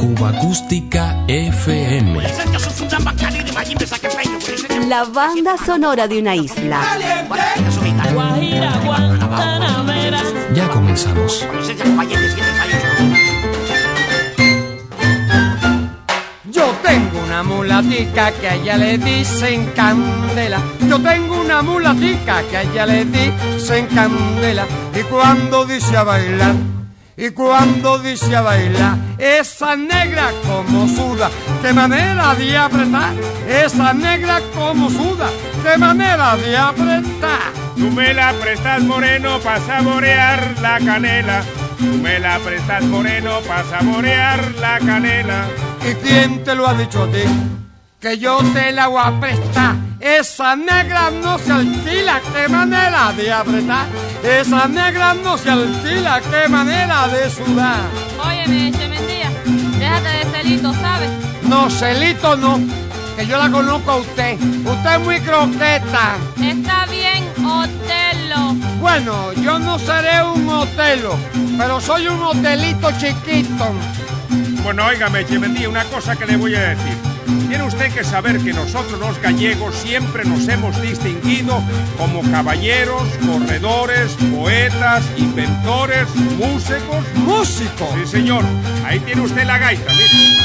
Cuba Acústica FM. La banda sonora de una isla. Ya comenzamos. Yo tengo una mulatica que a ella le dicen candela. Yo tengo una mulatica que a ella le dicen candela. Y cuando dice a bailar, y cuando dice a bailar, esa negra como suda, qué manera de apretar. Esa negra como suda, qué manera de apretar. Tú me la prestas moreno para saborear la canela. Tú me la prestas moreno para saborear la canela. ¿Y quién te lo ha dicho a ti? Que yo te la voy a prestar. Esa negra no se alquila, qué manera de apretar. Esa negra no se alquila, qué manera de sudar. Óyeme, Chementía, déjate de celito, ¿sabes? No, celito no, que yo la conozco a usted. Usted es muy croqueta. Está bien, Otelo. Bueno, yo no seré un hotelo, pero soy un hotelito chiquito. Bueno, óigame, Chemendía, una cosa que le voy a decir. Tiene usted que saber que nosotros los gallegos siempre nos hemos distinguido como caballeros, corredores, poetas, inventores, músicos. ¡Músico! Sí, señor. Ahí tiene usted la gaita, mire.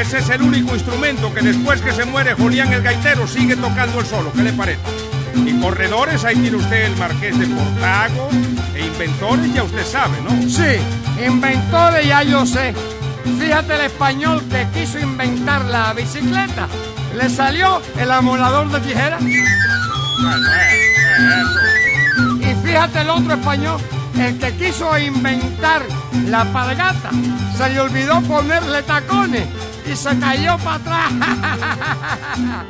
Ese es el único instrumento que después que se muere Julián el gaitero sigue tocando el solo. ¿Qué le parece? Y corredores, ahí tiene usted el marqués de Portago. E inventores, ya usted sabe, ¿no? Sí, inventores ya yo sé. Fíjate el español que quiso inventar la bicicleta. Le salió el amolador de tijeras. Bueno. Y fíjate el otro español, el que quiso inventar la palgata. Se le olvidó ponerle tacones y se cayó para atrás.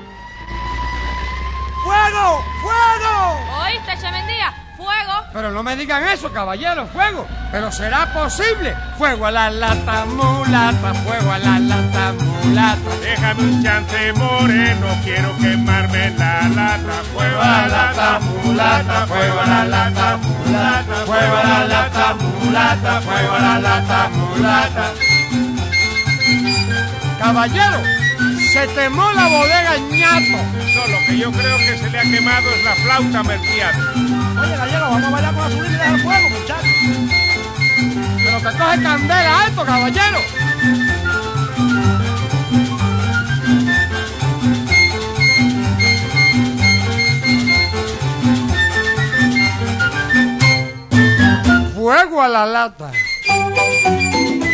¡Fuego! ¡Fuego! ¿Oíste, Chementía? ¡Fuego! Pero no me digan eso, caballero, fuego. Pero será posible. Fuego a la lata mulata, fuego a la lata mulata. Déjame un chance moreno, quiero quemarme la lata. Fuego a la lata, mulata, fuego a la lata, mulata, fuego a la lata, mulata, fuego a la lata, mulata. Caballero, se temó la bodega ñato. No, lo que yo creo que se le ha quemado es la flauta merciana. Oye, gallego, vamos a bailar con la subida y dejar fuego, muchachos. Pero que coge candela esto, caballero. Fuego a la lata.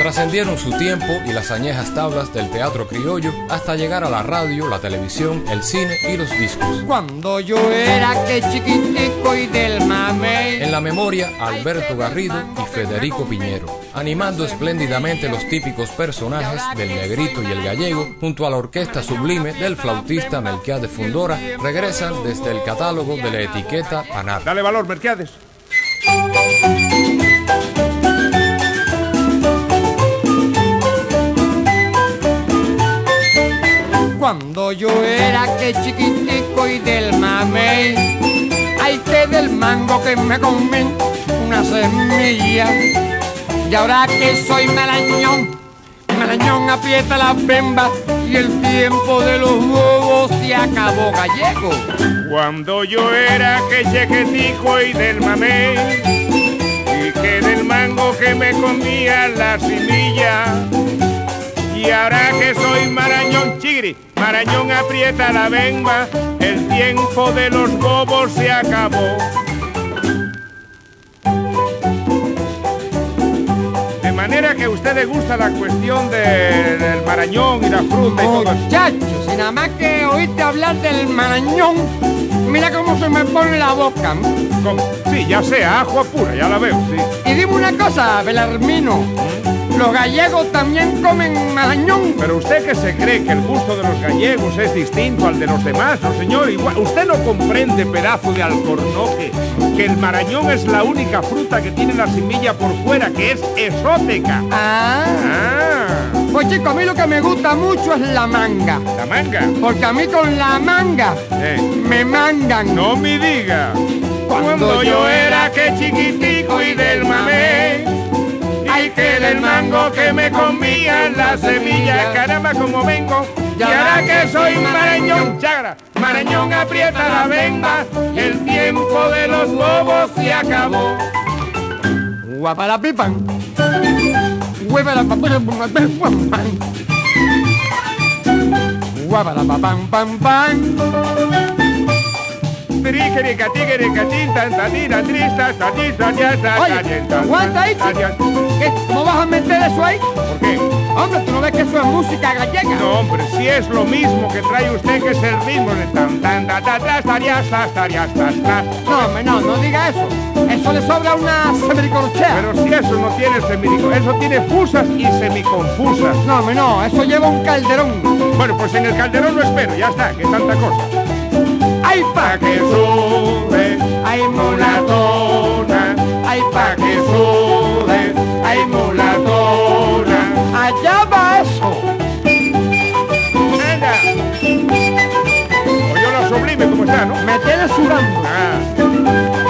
Trascendieron su tiempo y las añejas tablas del teatro criollo hasta llegar a la radio, la televisión, el cine y los discos. Cuando yo era que chiquitico y del mamey. En la memoria, Alberto Garrido y Federico Piñero, animando espléndidamente los típicos personajes del negrito y el gallego, junto a la orquesta sublime del flautista Melquiades Fundora, regresan desde el catálogo de la etiqueta Panar. Dale valor, Merquiades. Chiquitico y del mamey, ay que del mango que me comí una semilla. Y ahora que soy malañón, malañón aprieta las bembas y el tiempo de los huevos se acabó gallego. Cuando yo era que chequetico y del mamey y que del mango que me comía la semilla y ahora que soy marañón chigri, marañón aprieta la bemba, el tiempo de los bobos se acabó. De manera que a usted le gusta la cuestión de- del marañón y la fruta y todo eso. Muchachos, y nada más que oíste hablar del marañón, mira cómo se me pone la boca. ¿Cómo? Sí, ya sea, ajo pura, ya la veo, sí. Y dime una cosa, Belarmino, los gallegos también comen marañón. Pero usted que se cree que el gusto de los gallegos es distinto al de los demás, ¿no, señor? Igual, usted no comprende, pedazo de alcornoque, que el marañón es la única fruta que tiene la semilla por fuera, que es exótica. Ah, Ah, Pues chico, a mí lo que me gusta mucho es la manga. ¿La manga? Porque a mí con la manga Eh, me mangan. no me diga. Cuando Cuando yo yo era que chiquitico y del mamé. Ay, que del mango que me comía la semilla. Caramba, como vengo. Y ahora que soy marañón, chagra, marañón aprieta la venda. El tiempo de los bobos se acabó. Guaparapipan. Huevarapapan. Guaparapapan, pam, pam. Tiriquerica, tiguerica, tinta, tatira, trista, tatista, ¿Qué? ¿Cómo vas a meter eso ahí? ¿Por qué? Hombre, ¿tú no ves que eso es música gallega? No, hombre, si es lo mismo que trae usted, que es el ritmo de tan, tan, ta, ta, ta, tarías, tas, tarías, tas, tas. No, hombre, no, no diga eso. Eso le sobra una semiricorchea. Pero si eso no tiene semirico, eso tiene fusas y semiconfusas. No, hombre, no, eso lleva un calderón. Bueno, pues en el calderón lo espero, ya está, que tanta cosa. ¡Ay, Pa' que sube, ¡Ay, mulatona, ¡Ay, pa' que sube, ay, mulatona. ¡Allá va eso! Anda. Oye, lo sublime como está, ¿no? Me tiene sudando. Ah.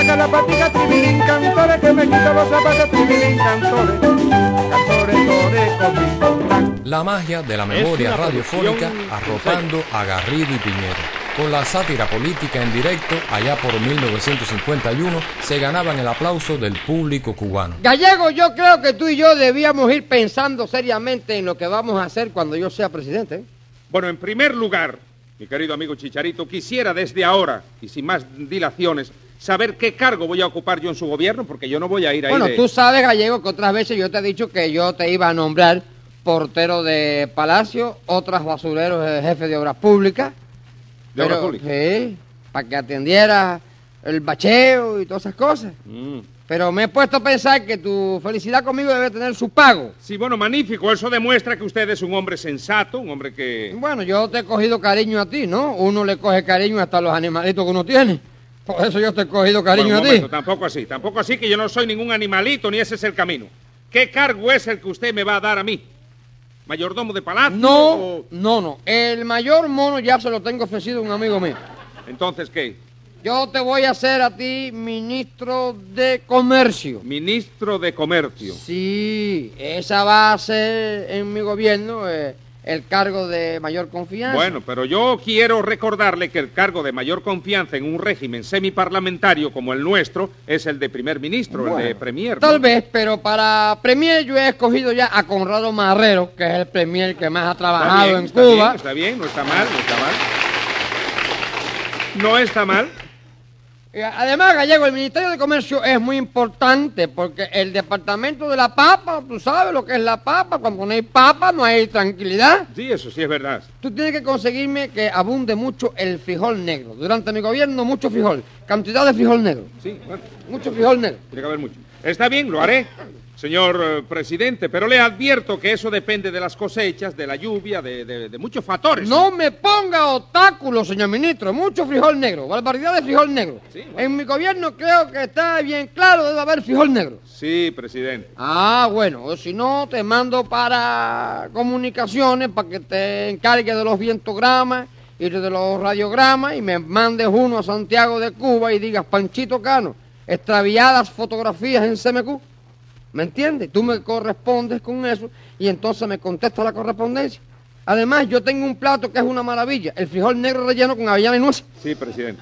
Saca la patica, tribilín cantores, que me quita los zapatos, tribilín cantores, cantores, tore, conmigo, tan. La magia de la memoria radiofónica arropando a Garrido y Piñero. Con la sátira política en directo, allá por 1951, se ganaban el aplauso del público cubano. Gallego, yo creo que tú y yo debíamos ir pensando seriamente en lo que vamos a hacer cuando yo sea presidente. Bueno, en primer lugar, mi querido amigo Chicharito, quisiera desde ahora, y sin más dilaciones, saber qué cargo voy a ocupar yo en su gobierno, porque yo no voy a ir ahí Bueno, de- tú sabes, Gallego, que otras veces yo te he dicho que yo te iba a nombrar portero de palacio, otras basureros de jefe de obras públicas. ¿De obras públicas? Sí, para que atendiera el bacheo y todas esas cosas. Mm. Pero me he puesto a pensar que tu felicidad conmigo debe tener su pago. Sí, bueno, magnífico. Eso demuestra que usted es un hombre sensato, un hombre que... Bueno, yo te he cogido cariño a ti, ¿no? Uno le coge cariño hasta los animalitos que uno tiene. Por eso yo te he cogido cariño Bueno, un a ti. tampoco así, tampoco así que yo no soy ningún animalito, ni ese es el camino. ¿Qué cargo es el que usted me va a dar a mí? ¿Mayordomo de palacio? No, o- no, no. El mayor mono ya se lo tengo ofrecido a un amigo mío. Entonces, ¿qué? Yo te voy a hacer a ti ministro de comercio. Ministro de Comercio. Sí, esa va a ser en mi gobierno eh, el cargo de mayor confianza. Bueno, pero yo quiero recordarle que el cargo de mayor confianza en un régimen semiparlamentario como el nuestro es el de primer ministro, el de premier. ¿no? Tal vez, pero para premier yo he escogido ya a Conrado Marrero, que es el premier que más ha Está trabajado bien, en está Cuba. bien, está bien, no está mal, no está mal. No está mal. Y Además, Gallego, el Ministerio de Comercio es muy importante porque el departamento de la papa, tú sabes lo que es la papa, cuando no hay papa no hay tranquilidad. Sí, eso sí es verdad. Tú tienes que conseguirme que abunde mucho el frijol negro. Durante mi gobierno, mucho frijol. Cantidad de frijol negro. Sí, bueno, Mucho frijol negro. tiene que haber mucho. Está bien, lo haré, señor eh, presidente, pero le advierto que eso depende de las cosechas, de la lluvia, de, de- de muchos factores. No me ponga obstáculos, señor ministro. Mucho frijol negro. Barbaridad de frijol negro. Sí, bueno. En mi gobierno creo que está bien claro, debe haber frijol negro. Sí, presidente. Ah, bueno, si no, te mando para comunicaciones para que te encargues de los vientogramas y de los radiogramas y me mandes uno a Santiago de Cuba y digas, Panchito Cano, extraviadas fotografías en CMQ. ¿Me entiendes? Tú me correspondes con eso y entonces me contestas la correspondencia. Además, yo tengo un plato que es una maravilla, el frijol negro relleno con avellana y nuez. Sí, presidente.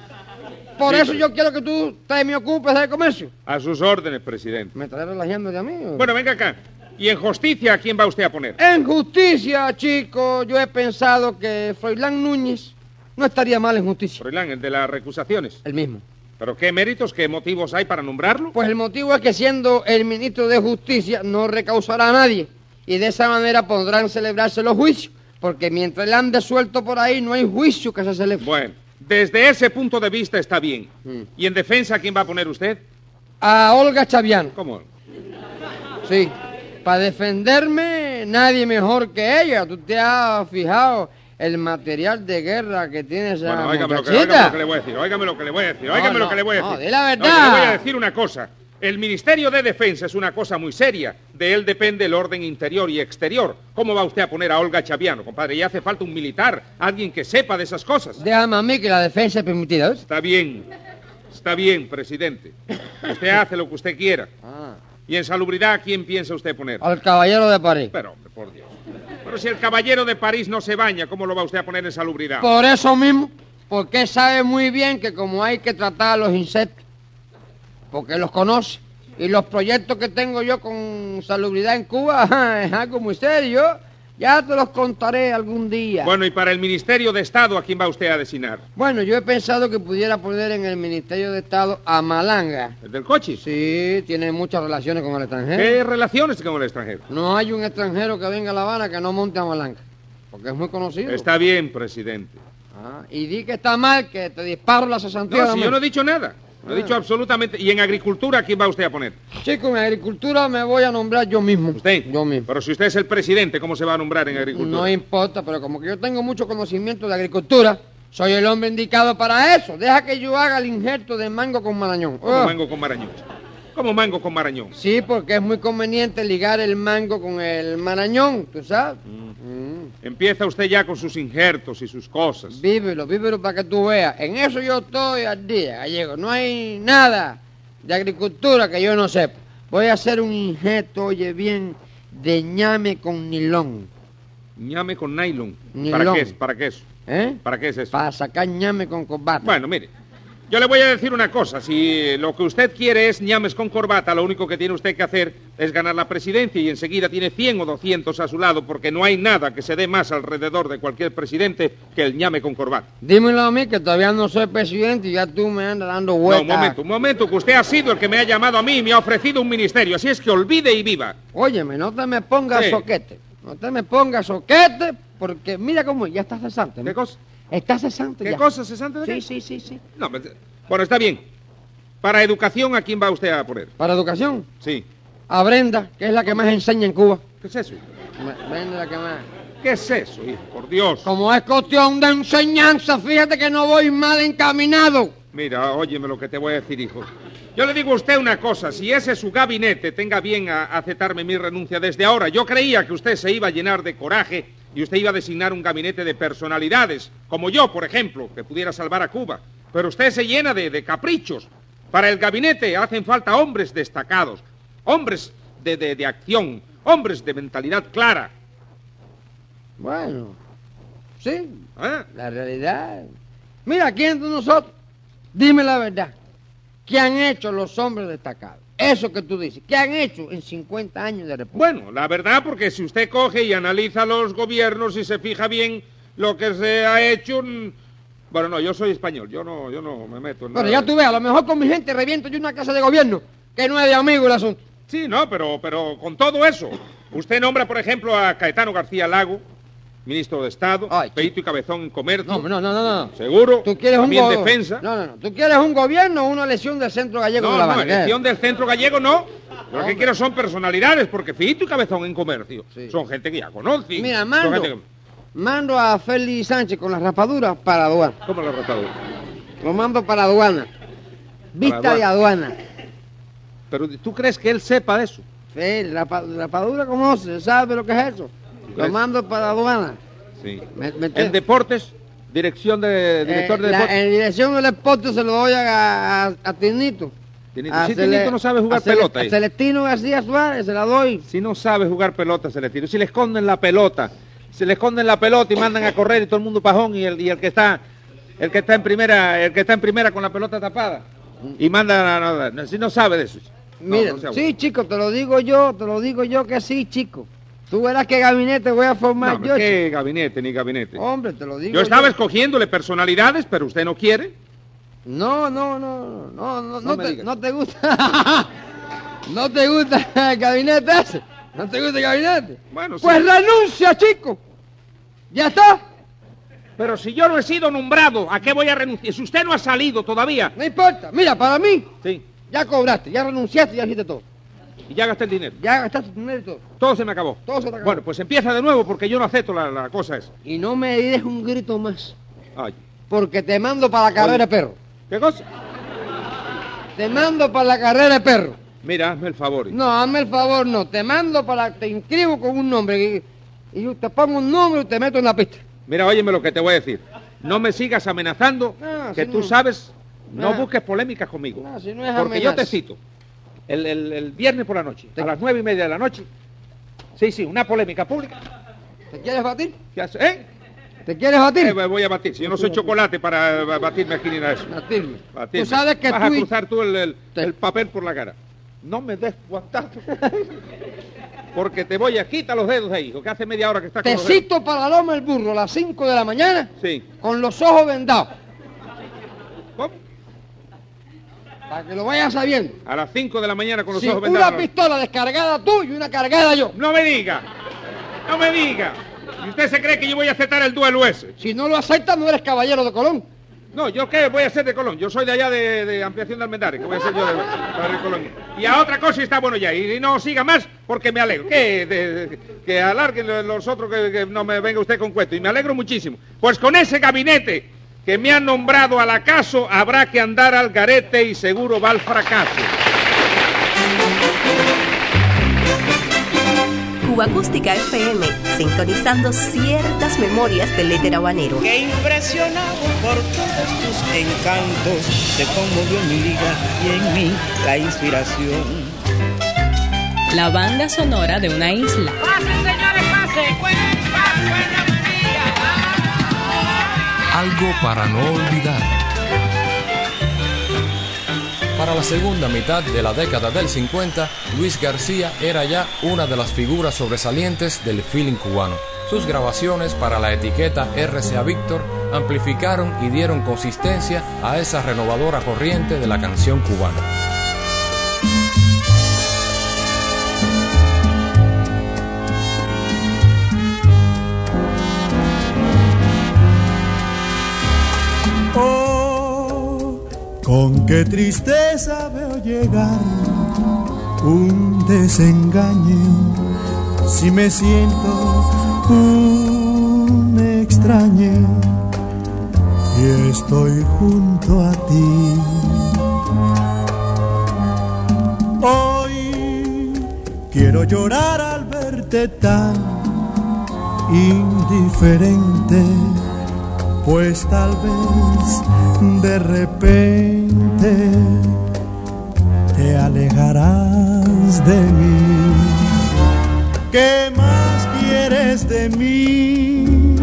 Por Sí, eso yo quiero que tú te me ocupes de comercio. A sus órdenes, presidente. ¿Me estás relajando de a mí? o? Bueno, venga acá. ¿Y en justicia a quién va usted a poner? En justicia, chico, yo he pensado que Froilán Núñez no estaría mal en justicia. Froilán, el de las recusaciones. El mismo. ¿Pero qué méritos, qué motivos hay para nombrarlo? Pues el motivo es que siendo el ministro de Justicia no recausará a nadie y de esa manera podrán celebrarse los juicios, porque mientras él ande suelto por ahí no hay juicio que se celebre. Bueno, desde ese punto de vista está bien. Mm. ¿Y en defensa a quién va a poner usted? A Olga Chaviano, ¿Cómo? sí. Para defenderme, nadie mejor que ella. Tú te has fijado el material de guerra que tiene esa Bueno, óigame lo, que, muchachita. óigame lo que le voy a decir, óigame lo que le voy a decir, No, óigame no, lo que le voy a no, decir. di la verdad. le voy a decir una cosa. El Ministerio de Defensa es una cosa muy seria. De él depende el orden interior y exterior. ¿Cómo va usted a poner a Olga Chaviano, compadre? Ya hace falta un militar, alguien que sepa de esas cosas. Déjame a mí que la defensa es permitida. Está bien, está bien, presidente. Usted hace lo que usted quiera. Ah, ¿Y en salubridad a quién piensa usted poner? al caballero de París. Pero, hombre, por Dios. Pero si el caballero de París no se baña, ¿cómo lo va usted a poner en salubridad? Por eso mismo, porque sabe muy bien que como hay que tratar a los insectos, porque los conoce, y los proyectos que tengo yo con salubridad en Cuba es algo muy serio, ya te los contaré algún día. Bueno, y para el Ministerio de Estado, ¿a quién va usted a designar? Bueno, yo he pensado que pudiera poner en el Ministerio de Estado a Malanga. ¿El del coche? Sí, tiene muchas relaciones con el extranjero. ¿Qué relaciones con el extranjero? No hay un extranjero que venga a La Habana que no monte a Malanga, porque es muy conocido. Está bien, presidente. Ah, y di que está mal, que te disparo la cesantía. No, si yo no he dicho nada. No he dicho absolutamente. ¿Y en agricultura quién va usted a poner? Chico, en agricultura me voy a nombrar yo mismo. ¿Usted? Yo mismo. Pero si usted es el presidente, ¿cómo se va a nombrar en agricultura? No importa, pero como que yo tengo mucho conocimiento de agricultura, soy el hombre indicado para eso. Deja que yo haga el injerto de mango con marañón. ¿Cómo Ah. mango con marañón? ¿Cómo mango con marañón? Sí, porque es muy conveniente ligar el mango con el marañón, ¿tú sabes? Mm. Empieza usted ya con sus injertos y sus cosas. Vívelo, vívelo para que tú veas. En eso yo estoy al día, gallego. No hay nada de agricultura que yo no sepa. Voy a hacer un injerto, oye bien, de ñame con nilón. Ñame con nylon. Nylon. ¿Para qué es? ¿Para qué es? ¿Eh? ¿Para qué es eso? Para sacar ñame con corbata. Bueno, mire, yo le voy a decir una cosa. Si lo que usted quiere es ñames con corbata, lo único que tiene usted que hacer es ganar la presidencia y enseguida tiene 100 o 200 a su lado, porque no hay nada que se dé más alrededor de cualquier presidente que el ñame con corbata. Dímelo a mí, que todavía no soy presidente y ya tú me andas dando No, vueltas. un momento, un momento, que usted ha sido el que me ha llamado a mí y me ha ofrecido un ministerio, así es que olvide y viva. Óyeme, no te me pongas Sí. soquete. No te me pongas soquete, porque mira cómo ya está cesante. ¿no? ¿Qué cosa? Está cesante ¿Qué ya. cosa, cesante de Sí, qué? sí, sí, sí. No, pues, bueno, está bien. Para educación, ¿a quién va usted a poner? Para educación, Sí. a Brenda, que es la que más enseña en Cuba. ¿Qué es eso? Bre- Brenda la que más. ¿Qué es eso, hijo? Por Dios. Como es cuestión de enseñanza, fíjate que no voy mal encaminado. Mira, óyeme lo que te voy a decir, hijo. Yo le digo a usted una cosa, si ese es su gabinete, tenga bien a aceptarme mi renuncia desde ahora. Yo creía que usted se iba a llenar de coraje y usted iba a designar un gabinete de personalidades, como yo, por ejemplo, que pudiera salvar a Cuba. Pero usted se llena de, de caprichos. Para el gabinete hacen falta hombres destacados, hombres de, de- de acción, hombres de mentalidad clara. Bueno, sí, ¿eh? la realidad. Mira, ¿quién de nosotros? Dime la verdad. ¿Qué han hecho los hombres destacados? Eso que tú dices. ¿Qué han hecho en 50 años de república? Bueno, la verdad, porque si usted coge y analiza los gobiernos y se fija bien lo que se ha hecho... mm, Bueno, no, yo soy español, yo no, yo no me meto en Bueno, nada ya tú ves, a lo mejor con mi gente reviento yo una casa de gobierno, que no es de amigo el asunto. Sí, no, pero, pero con todo eso, usted nombra, por ejemplo, a Caetano García Lago, ministro de Estado, Ay, Peito y Cabezón en Comercio. No, no, no, no, no. Seguro. Tú quieres un también defensa. No, no, no. ¿Tú quieres un gobierno o una elección del centro gallego No, de La no, elección del centro gallego no. Lo que quiero son personalidades, porque Fito y Cabezón en Comercio Sí. son gente que ya conoce. Mira, mando, que- mando a Félix Sánchez con las rapaduras para aduana. ¿Cómo lo retadura? Lo mando para aduana. Vista aduana. de aduana. Pero ¿tú crees que él sepa eso? Félix, rapa- rapadura conoce, sabe lo que es eso. Lo mando para aduana. Sí. Me- me- En deportes, dirección de director Eh, de la- deportes. en dirección del deporte se lo doy a, a, a Tinito. Tinito. A Si Cele- Tinito no sabe jugar Cele- pelota a. Celestino García Suárez se la doy. Si no sabe jugar pelota, se le tira. Si le esconden la pelota, se le esconden la pelota y mandan a correr y todo el mundo pajón y el, y el que está el que está en primera, el que está en primera con la pelota tapada y manda a nada. No, si no sabe de eso. No, Mira, no sí, chico, te lo digo yo, te lo digo yo que sí, chico. Tú verás qué gabinete voy a formar No, yo. qué gabinete ni gabinete. Hombre, te lo digo Yo estaba escogiéndole personalidades, pero usted no quiere. No, no, no, no, no, no, No te, no te gusta. no te gusta el gabinete ese. No te gusta el gabinete. Bueno, sí. Pues renuncia, chico. Ya está. Pero si yo no he sido nombrado, ¿a qué voy a renunciar? Si usted no ha salido todavía. No importa. Mira, para mí, Sí. ya cobraste, ya renunciaste, ya hiciste todo. Y ya gasté el dinero. Ya gastaste tu dinero y todo. Todo se me acabó. Todo se te acabó. Bueno, pues empieza de nuevo porque yo no acepto la, la cosa esa. Y no me des un grito más. Ay. Porque te mando para la carrera de perro. ¿Qué cosa? Te mando para la carrera de perro. Mira, hazme el favor. No, hazme el favor, no. Te mando para... Te inscribo con un nombre. Y, y yo te pongo un nombre y te meto en la pista. Mira, óyeme lo que te voy a decir. No me sigas amenazando, No, que si tú no- sabes, no No. busques polémicas conmigo. No, si no es porque yo te cito. El, el- el viernes por la noche, Te- a las nueve y media de la noche. Sí, sí, una polémica pública. ¿Te quieres batir? ¿Qué hace? ¿Eh? ¿Te quieres batir? Eh, voy a batir. Si yo no soy chocolate para eh, batirme aquí ni nada de eso. Batirme. Batirme. Tú sabes que Vas tú... a y- cruzar tú el, el- Te- el papel por la cara. No me des guantazo. Porque te voy a quitar los dedos de ahí, hijo, que hace media hora que estás Te con dedos. cito para la loma el burro a las 5 de la mañana Sí. con los ojos vendados. ¿Cómo? Para que lo vayas sabiendo. A las 5 de la mañana con los Sí, ojos una vendados. pistola descargada tú y una cargada yo. No me diga. No me diga. ¿Y usted se cree que yo voy a aceptar el duelo ese? Si no lo aceptas, no eres caballero de Colón. No, ¿yo qué voy a hacer de Colón? Yo soy de allá de, de ampliación de Almendares. ¿Qué voy a hacer yo de, de Colón? Y a otra cosa está bueno ya. Y, no siga más porque me alegro. ¿Qué? De- de- que alarguen los otros, que, que no me venga usted con cuento. Y me alegro muchísimo. Pues con ese gabinete que me han nombrado al acaso, habrá que andar al garete y seguro va al fracaso. Cuba Acústica FM, sintonizando ciertas memorias del éter habanero. que impresionado por todos tus encantos, se conmovió mi vida y en mí la inspiración. La banda sonora de una isla. Algo para no olvidar. Para la segunda mitad de la década del 50, Luis García era ya una de las figuras sobresalientes del feeling cubano. Sus grabaciones para la etiqueta RCA Victor amplificaron y dieron consistencia a esa renovadora corriente de la canción cubana. Con qué tristeza veo llegar un desengaño si me siento un extraño y estoy junto a ti. Hoy quiero llorar al verte tan indiferente pues tal vez de repente te alejarás de mí. ¿Qué más quieres de mí?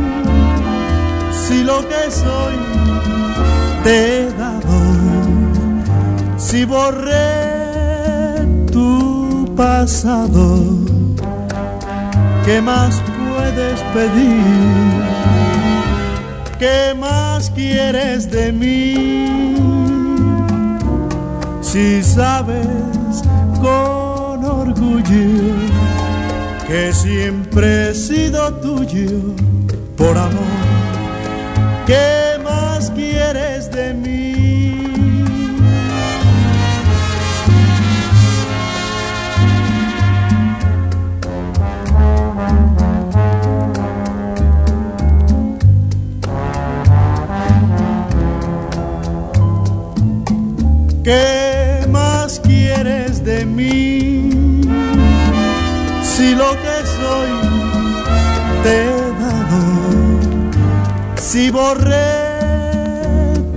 Si lo que soy te he dado, si borré tu pasado, ¿qué más puedes pedir? ¿Qué más quieres de mí? Si sabes con orgullo que siempre he sido tuyo por amor. ¿Qué más quieres de mí? ¿Qué más quieres de mí? Si lo que soy te he dado, si borré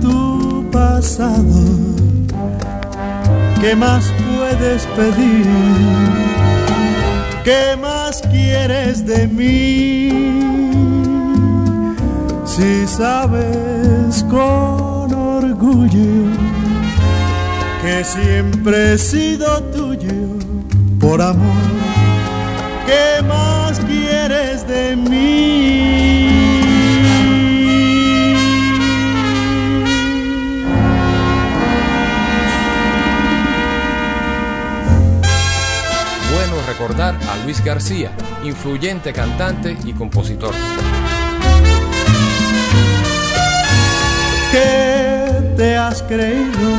tu pasado, ¿qué más puedes pedir? ¿Qué más quieres de mí? Si sabes con orgullo que siempre he sido tuyo por amor. ¿Qué más quieres de mí? Bueno recordar a Luis García, influyente cantante y compositor. ¿Qué te has creído?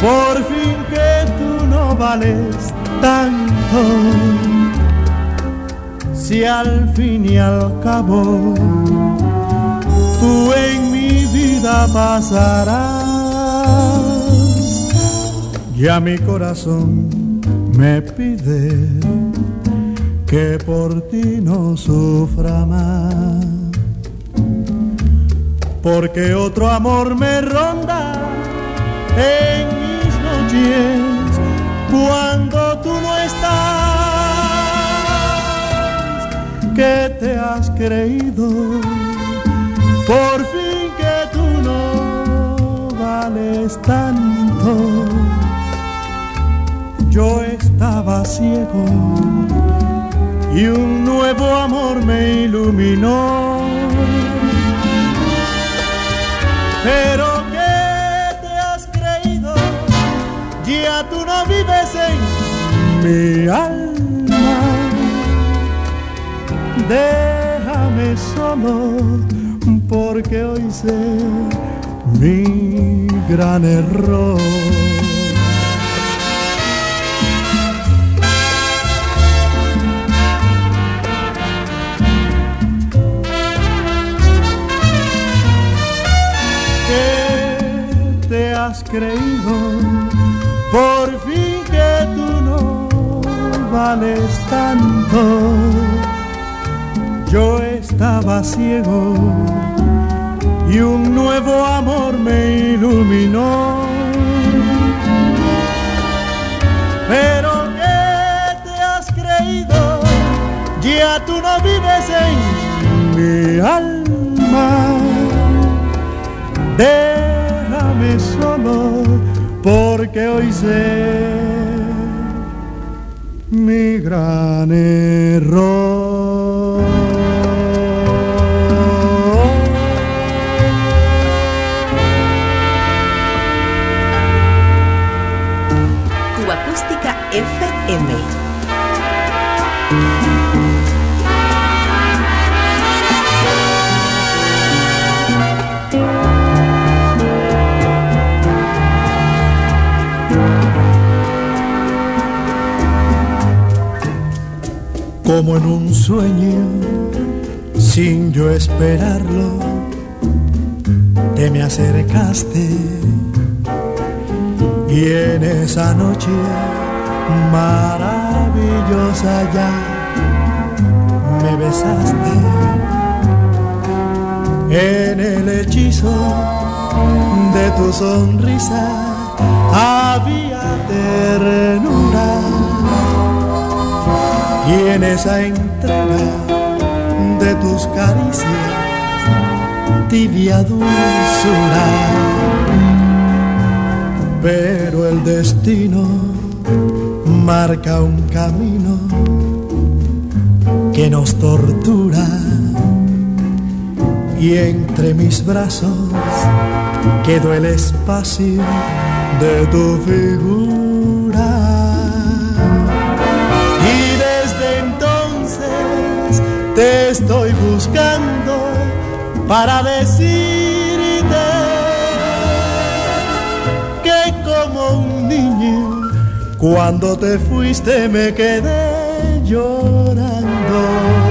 Por fin que tú no vales tanto si al fin y al cabo tú en mi vida pasarás? Ya mi corazón me pide que por ti no sufra más. Porque otro amor me ronda en cuando tú no estás. Que te has creído por fin que tú no vales tanto. Yo estaba ciego y un nuevo amor me iluminó. Pero Tú no vives en mi alma. Déjame solo porque hoy sé mi gran error. has creído por fin que tú no vales tanto. Yo estaba ciego y un nuevo amor me iluminó. Pero ¿qué te has creído? Ya tú no vives en mi alma. Déjame solo porque hoy sé mi gran error. Como en un sueño, sin yo esperarlo, te me acercaste. Y en esa noche maravillosa ya me besaste. En el hechizo de tu sonrisa había ternura y en esa entrega de tus caricias tibia dulzura. Pero el destino marca un camino que nos tortura y entre mis brazos quedó el espacio de tu figura. Te estoy buscando para decirte que como un niño cuando te fuiste me quedé llorando.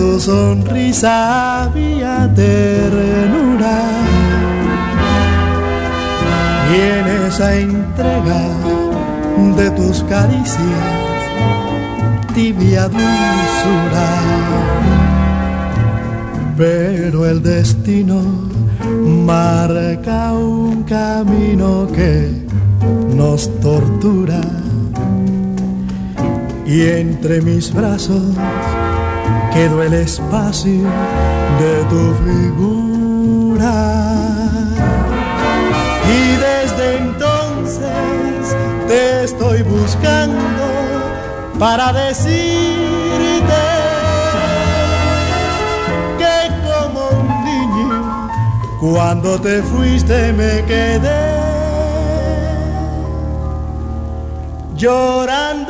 Tu sonrisa había ternura y en esa entrega de tus caricias tibia dulzura. Pero el destino marca un camino que nos tortura. Y entre mis brazos quedó el espacio de tu figura. Y desde entonces te estoy buscando para decirte que Cuando te fuiste me quedé llorando.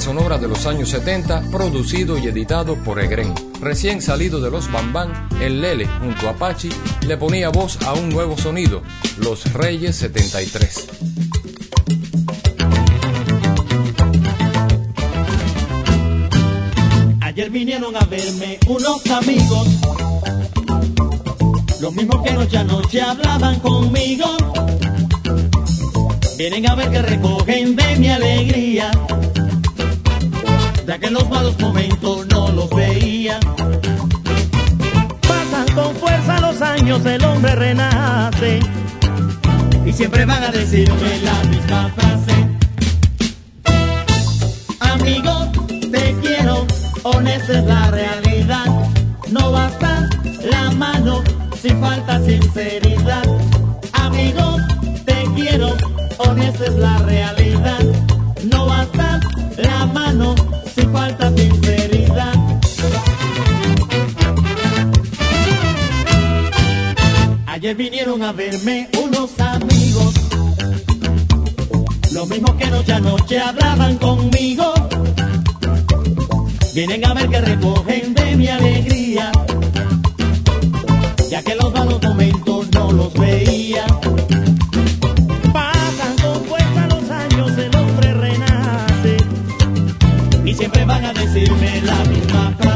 Sonora de los años 70, producido y editado por Egren. Recién salido de los Bambán, el Lele, junto a Pachi, le ponía voz a un nuevo sonido, Los Reyes 73. Ayer vinieron a verme unos amigos, los mismos que noche a noche hablaban conmigo. Vienen a ver que recogen de mi alegría, ya que en los malos momentos no los veía. Pasan con fuerza los años, el hombre renace, y siempre van a decirme la misma frase. Amigo, te quiero, honesta es la realidad. No basta la mano si falta sinceridad. Vinieron a verme unos amigos, los mismos que noche a noche hablaban conmigo. Vienen a ver que recogen de mi alegría, ya que los malos momentos no los veía. Pasan con fuerza los años, el hombre renace, y siempre van a decirme la misma frase.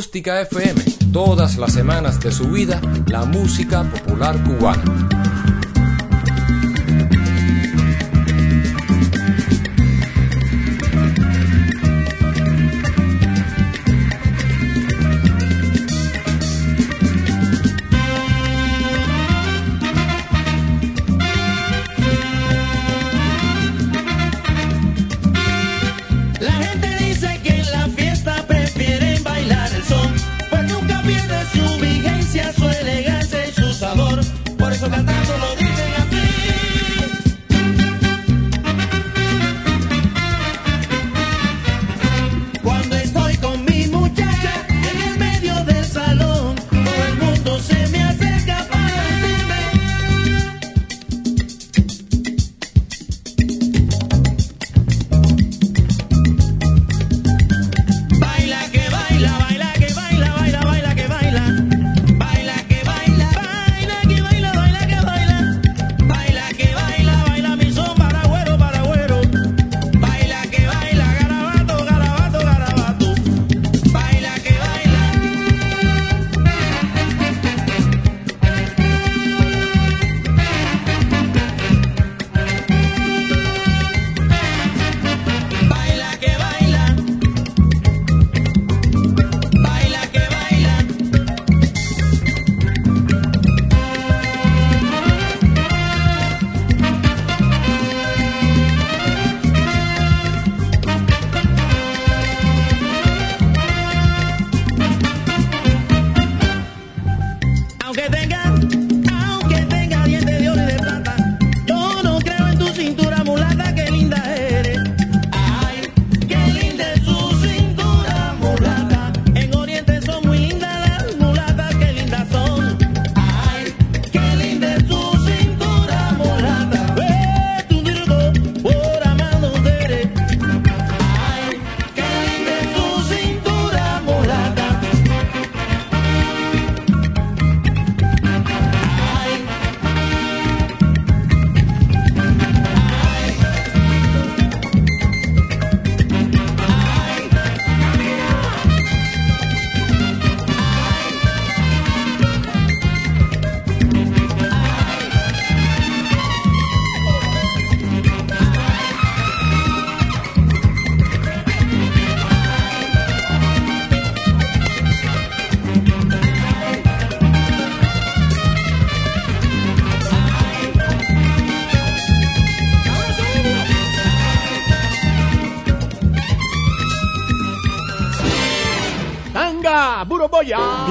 Acústica FM, todas las semanas de su vida, la música popular cubana.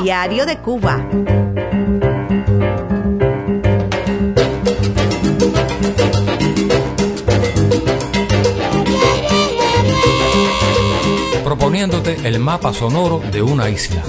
Diario de Cuba. Proponiéndote el mapa sonoro de una isla.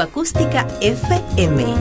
Acústica FM.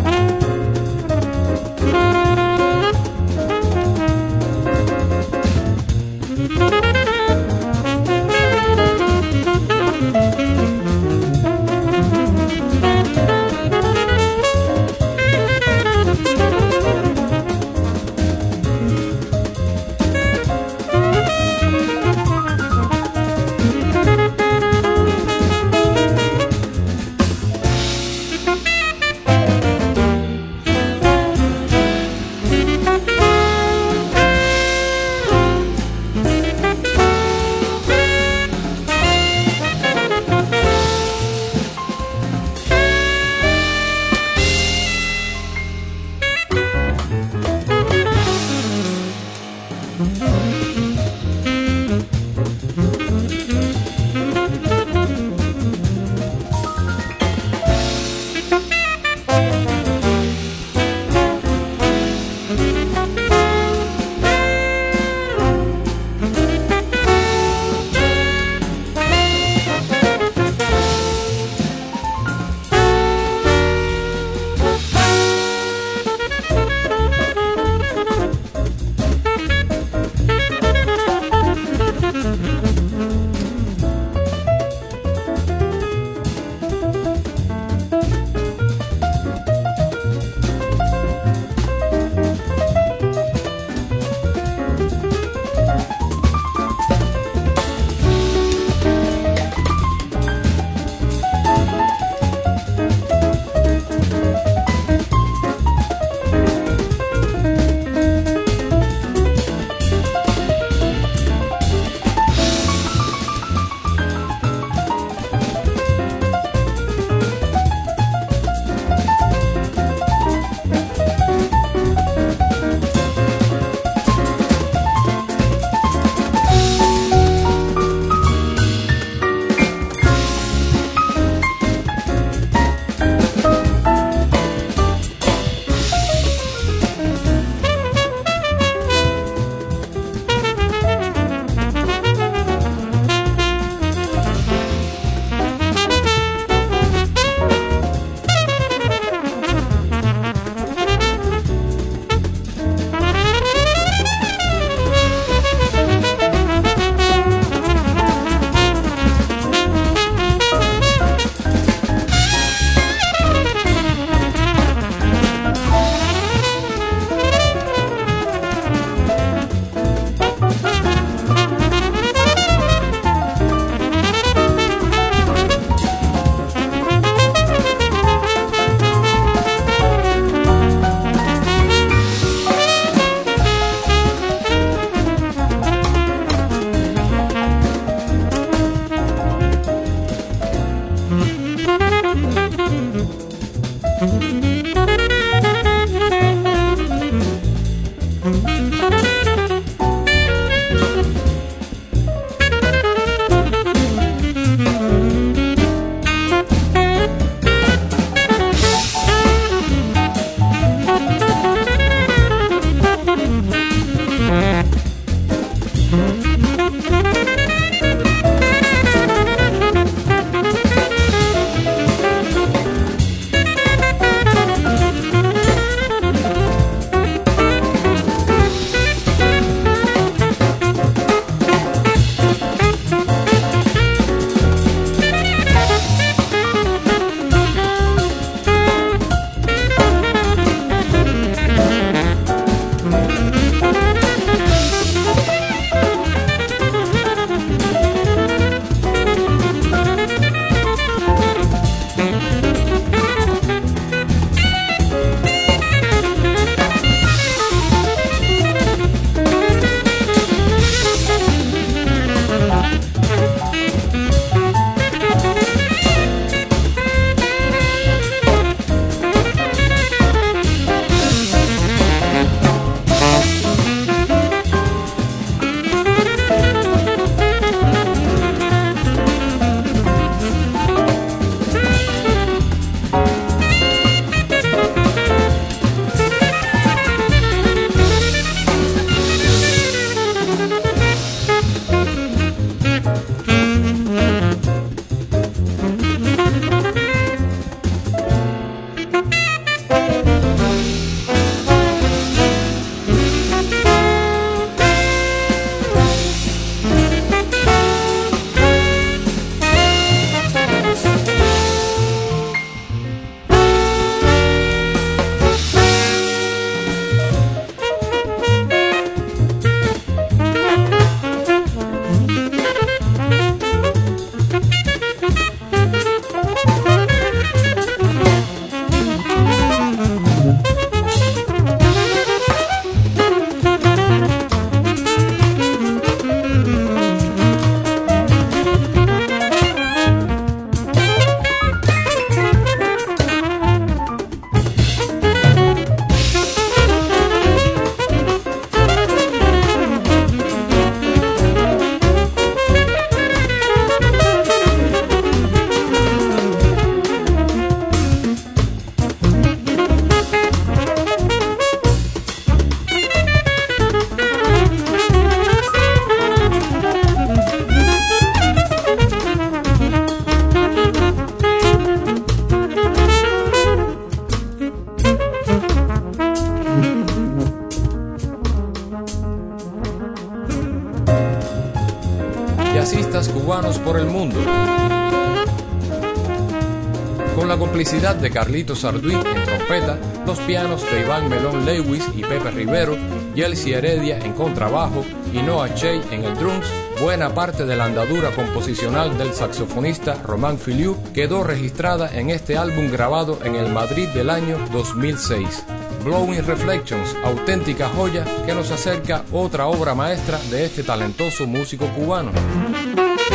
Complicidad de Carlito Sarduí en trompeta, los pianos de Iván Melón Lewis y Pepe Rivero, Yelsi Heredia en contrabajo y Noah Che en el drums, buena parte de la andadura composicional del saxofonista Román Filiu quedó registrada en este álbum grabado en el Madrid del año 2006. Blowing Reflections, auténtica joya que nos acerca otra obra maestra de este talentoso músico cubano.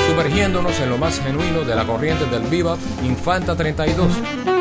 Sumergiéndonos en lo más genuino de la corriente del bebop, Infanta 32.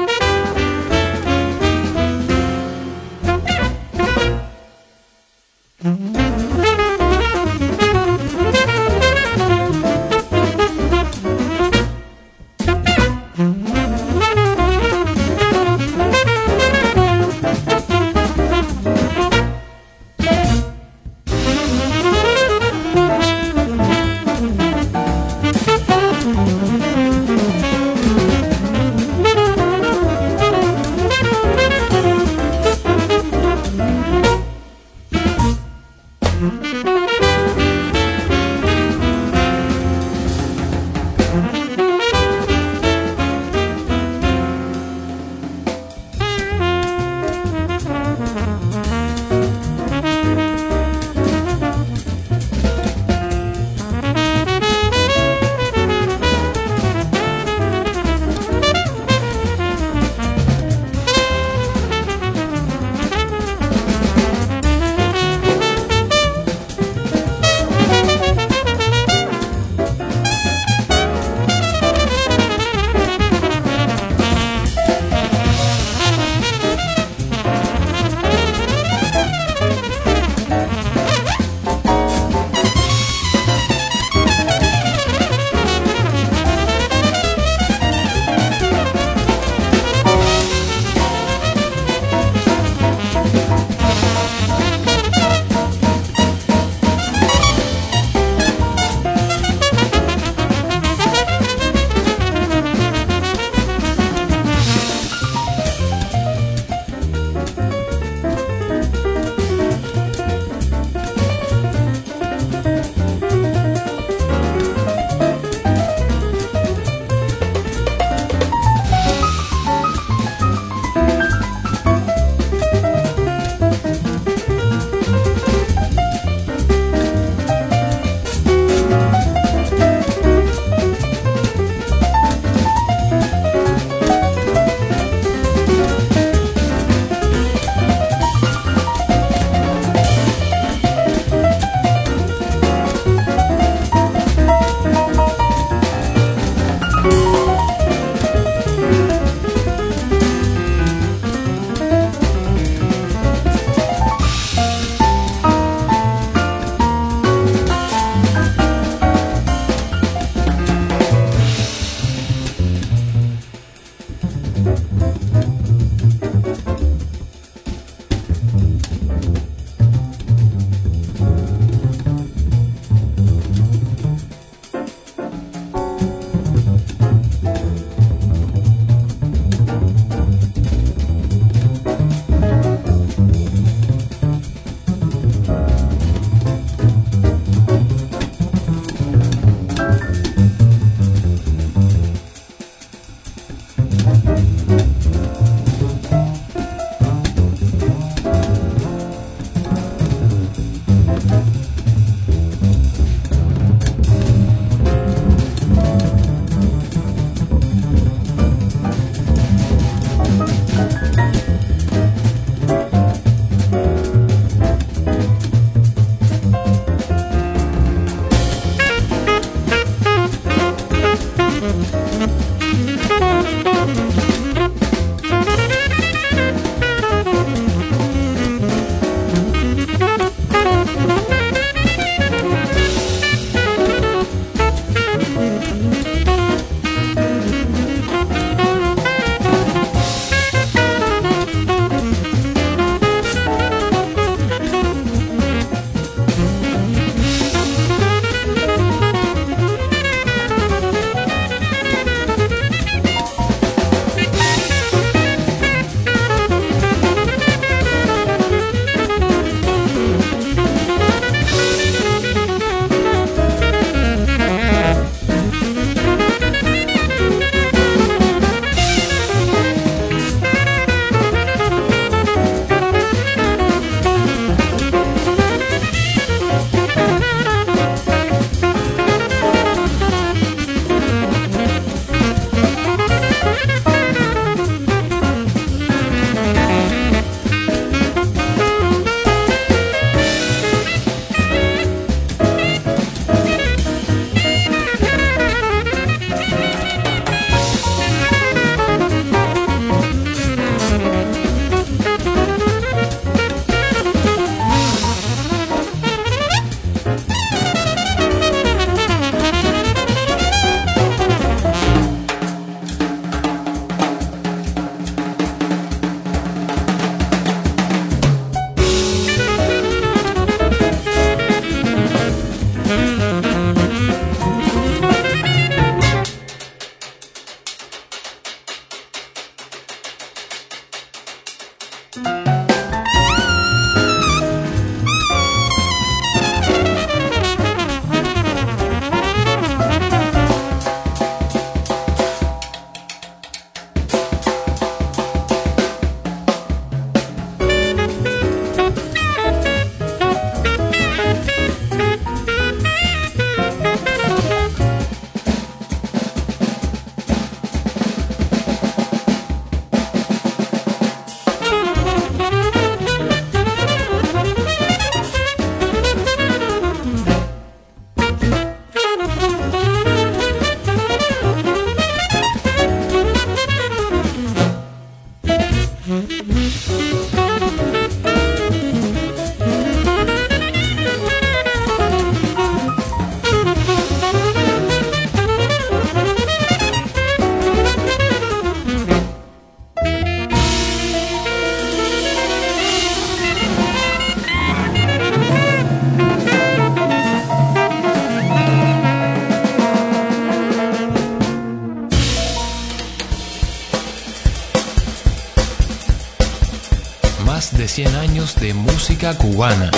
Música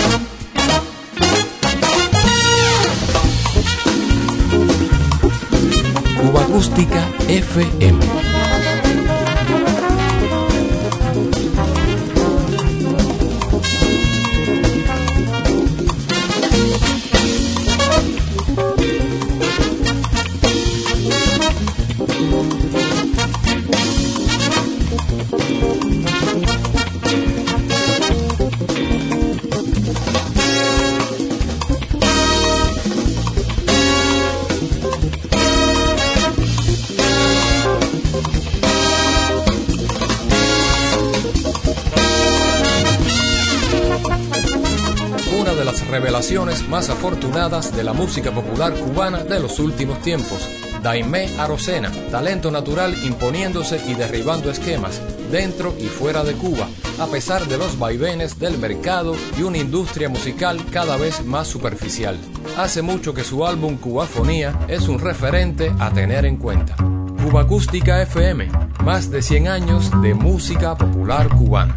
más afortunadas de la música popular cubana de los últimos tiempos. Daimé Arocena, talento natural imponiéndose y derribando esquemas, dentro y fuera de Cuba, a pesar de los vaivenes del mercado y una industria musical cada vez más superficial. Hace mucho que su álbum Cubafonía es un referente a tener en cuenta. Cuba Acústica FM, más de 100 años de música popular cubana.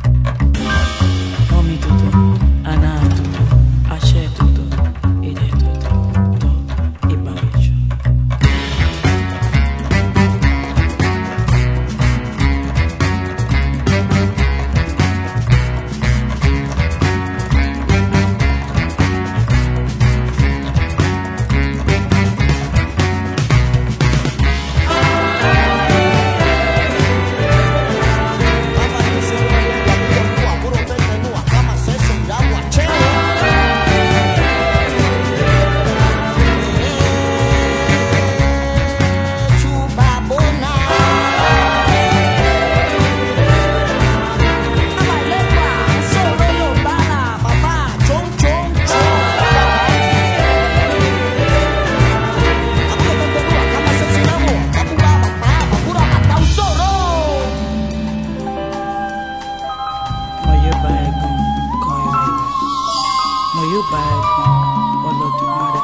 yóò bá ẹ̀gbọ́n ọlọ́dún mara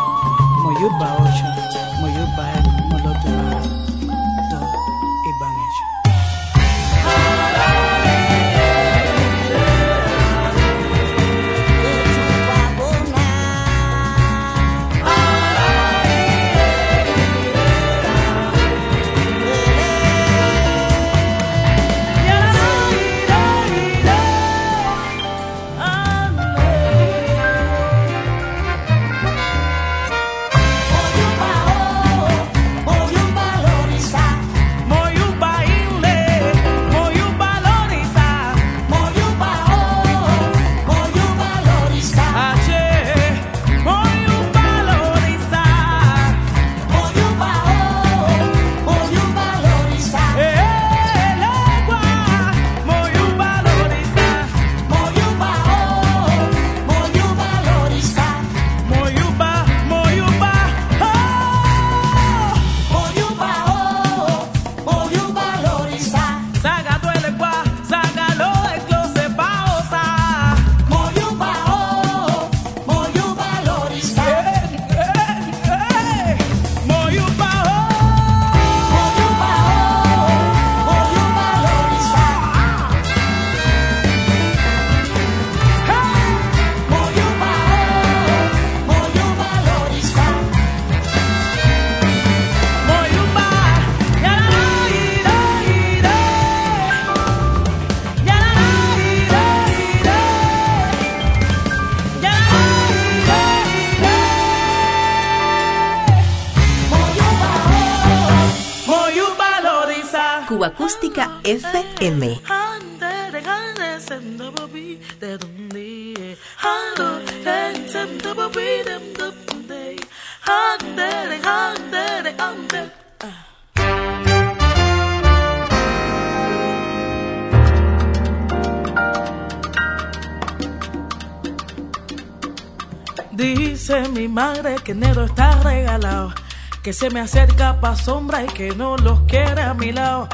mo yóò bá ọ̀ṣun mo yóò bá ẹ̀gbọ́n ọlọ́dún mara. FM. Dice mi madre que enero está regalado que se me acerca pa' sombra y que no los quiere a mi lado.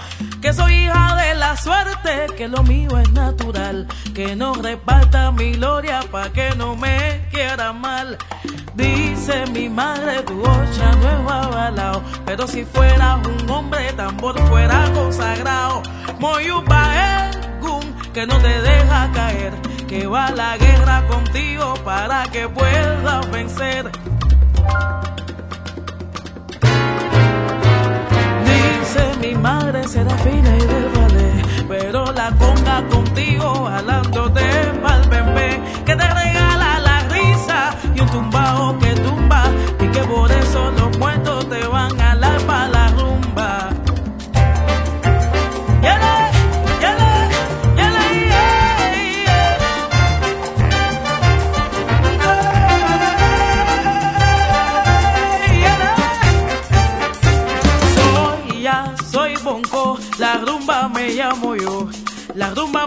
Que soy hija de la suerte, que lo mío es natural. Que no reparta mi gloria pa' que no me quiera mal. Dice mi madre, tu ocha no es avalado. Pero si fueras un hombre, tambor fuera consagrado. Moyupa que no te deja caer. Que va a la guerra contigo para que puedas vencer. Mi madre será fina y del ballet, pero la conga contigo jalándote pa'l bebé, que te regala la risa y un tumbao que tumba, y que por eso los muertos te van a la pa' moyo la rumba